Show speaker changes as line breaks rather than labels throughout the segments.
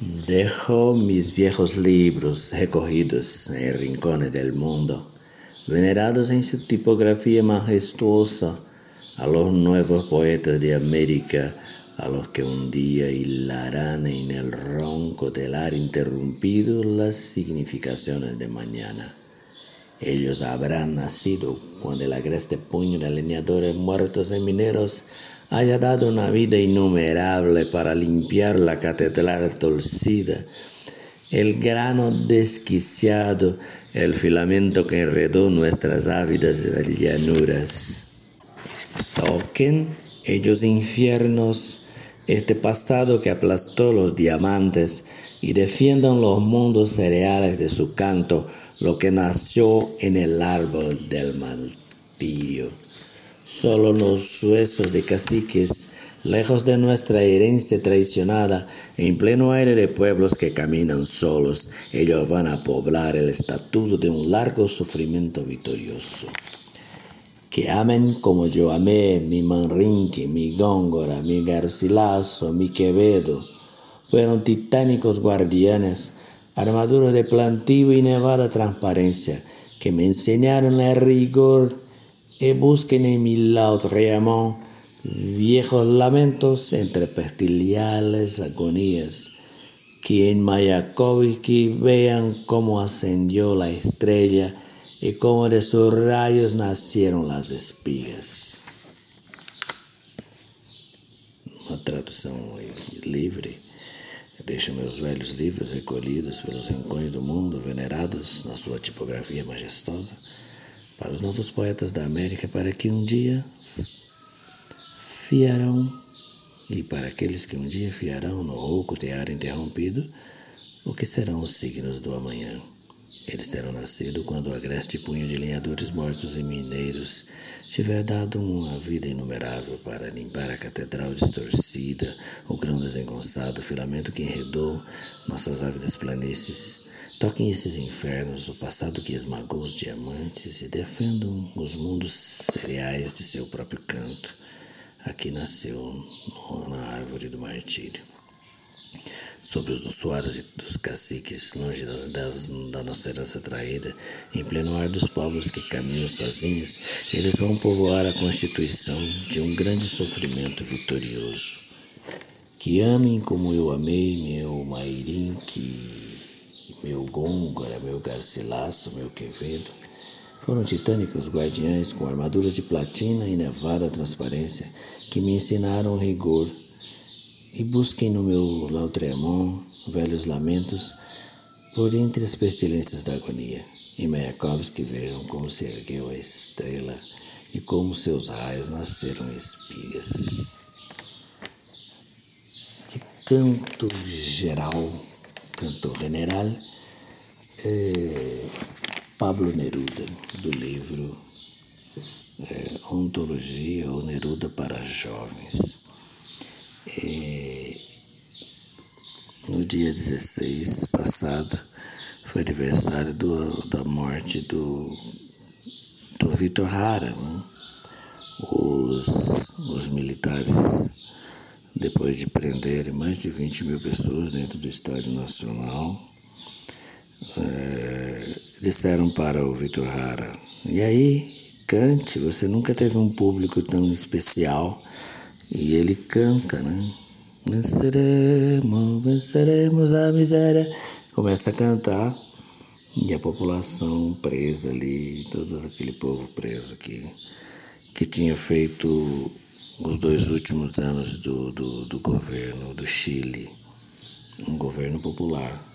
Dejo mis viejos libros recogidos en rincones del mundo, venerados en su tipografía majestuosa, a los nuevos poetas de América, a los que un día hilarán en el ronco telar interrumpido las significaciones de mañana. Ellos habrán nacido cuando el agreste puño de leñadores muertos y mineros haya dado una vida innumerable para limpiar la catedral torcida, el grano desquiciado, el filamento que enredó nuestras ávidas llanuras. Toquen ellos infiernos este pasado que aplastó los diamantes y defiendan los mundos cereales de su canto, lo que nació en el árbol del martirio. Solo los huesos de caciques, lejos de nuestra herencia traicionada, en pleno aire de pueblos que caminan solos, ellos van a poblar el estatuto de un largo sufrimiento victorioso. Que amen como yo amé mi Manrinque, mi Góngora, mi Garcilaso, mi Quevedo. Fueron titánicos guardianes, armaduras de plantivo y nevada transparencia, que me enseñaron el rigor y busquen en mi Lautréamont viejos lamentos entre pestiliales agonías, que en Mayakovsky vean cómo ascendió la estrella y cómo de sus rayos nacieron las espigas. Uma tradução livre. Deixo meus velhos livros recolhidos pelos rincões do mundo, venerados na sua tipografia majestosa para os novos poetas da América, para que um dia fiarão, e para aqueles que um dia fiarão no rouco tear interrompido, o que serão os signos do amanhã. Eles terão nascido quando o agreste punho de lenhadores mortos e mineiros tiver dado uma vida inumerável para limpar a catedral distorcida, o grão desengonçado, o filamento que enredou nossas ávidas planícies Toquem esses infernos, o passado que esmagou os diamantes e defendam os mundos cereais de seu próprio canto. Aqui nasceu na árvore do martírio. Sobre os suados dos caciques, longe das, das, da nossa herança traída, em pleno ar dos povos que caminham sozinhos, eles vão povoar a constituição de um grande sofrimento vitorioso. Que amem como eu amei meu Mairim, que meu Gôngora, meu Garcilasso, meu Quevedo, foram titânicos guardiães com armaduras de platina e nevada transparência que me ensinaram rigor. E busquem no meu Lautremont velhos lamentos por entre as pestilências da agonia. E Mayakovsky vejam como se ergueu a estrela e como seus raios nasceram espigas. De canto geral, canto general, é Pablo Neruda, do livro é, Ontologia ou Neruda para Jovens. É, no dia 16 passado foi aniversário do, da morte do, do Vitor Hara. Né? Os, os militares, depois de prenderem mais de 20 mil pessoas dentro do Estádio Nacional, é, disseram para o Vitor Hara, e aí, cante, você nunca teve um público tão especial. E ele canta, né? Venceremos, venceremos a miséria. Começa a cantar e a população presa ali, todo aquele povo preso que, que tinha feito os dois últimos anos do, do, do governo do Chile, um governo popular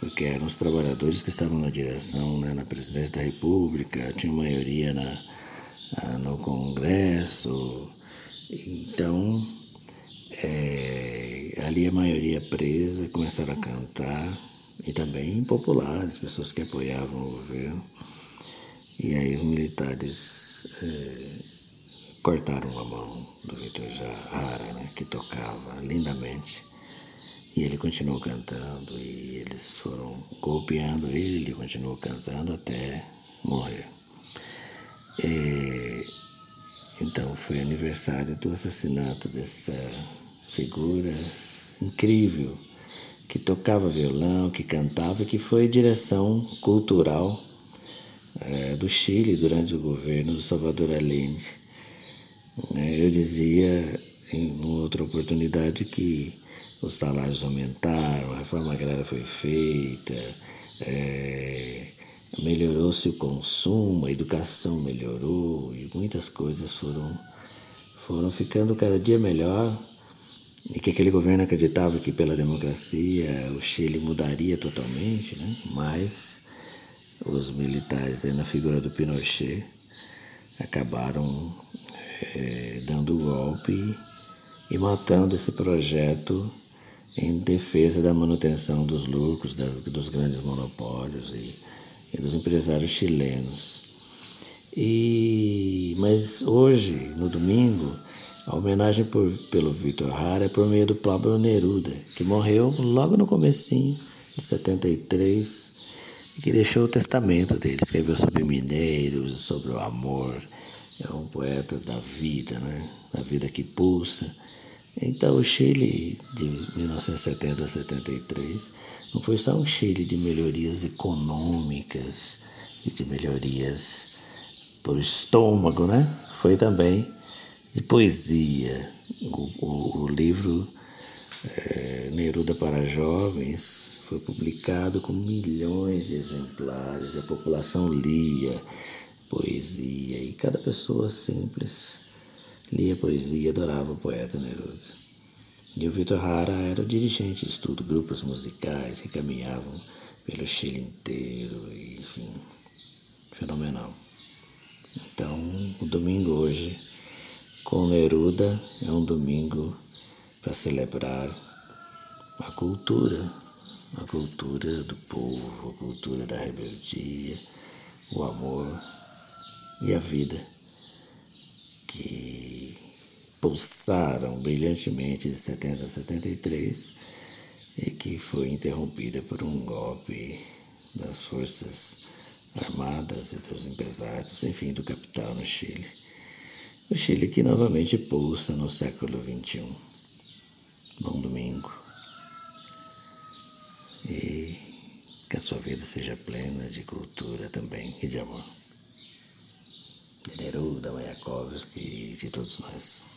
porque eram os trabalhadores que estavam na direção, né, na presidência da República, tinha maioria na, ah, no Congresso. Então, é, ali a maioria presa, começaram a cantar, e também populares, pessoas que apoiavam o governo. E aí os militares é, cortaram a mão do Vitor Jara, né, que tocava lindamente. E ele continuou cantando e eles foram golpeando ele, ele continuou cantando até morrer. E, então foi aniversário do assassinato dessa figura incrível que tocava violão, que cantava, que foi direção cultural é, do Chile durante o governo do Salvador Allende. Eu dizia em outra oportunidade que os salários aumentaram, a reforma agrária foi feita, é, melhorou-se o consumo, a educação melhorou e muitas coisas foram, foram ficando cada dia melhor e que aquele governo acreditava que pela democracia o Chile mudaria totalmente, né? mas os militares, na figura do Pinochet, acabaram é, dando golpe e matando esse projeto em defesa da manutenção dos lucros das, dos grandes monopólios e, e dos empresários chilenos. E, mas hoje, no domingo, a homenagem por, pelo Vitor Hara é por meio do Pablo Neruda, que morreu logo no comecinho de 73 e que deixou o testamento dele. Escreveu sobre mineiros, sobre o amor. É um poeta da vida, né? Da vida que pulsa. Então o Chile de 1970 a 73 não foi só um Chile de melhorias econômicas e de melhorias por estômago, né? Foi também de poesia. O, o, o livro é, Neruda para Jovens foi publicado com milhões de exemplares, a população lia poesia e cada pessoa simples lia poesia, adorava o poeta Neruda. E o Vitor Hara era o dirigente de estudo, grupos musicais que caminhavam pelo Chile inteiro, e, enfim, fenomenal. Então, o domingo hoje com Neruda é um domingo para celebrar a cultura, a cultura do povo, a cultura da rebeldia, o amor e a vida que pulsaram brilhantemente de 70 a 73 e que foi interrompida por um golpe das forças armadas e dos empresários, enfim, do capital no Chile. O Chile que novamente pulsa no século XXI. Bom domingo. E que a sua vida seja plena de cultura também e de amor. De Neruda, Mayakovsky e de todos nós.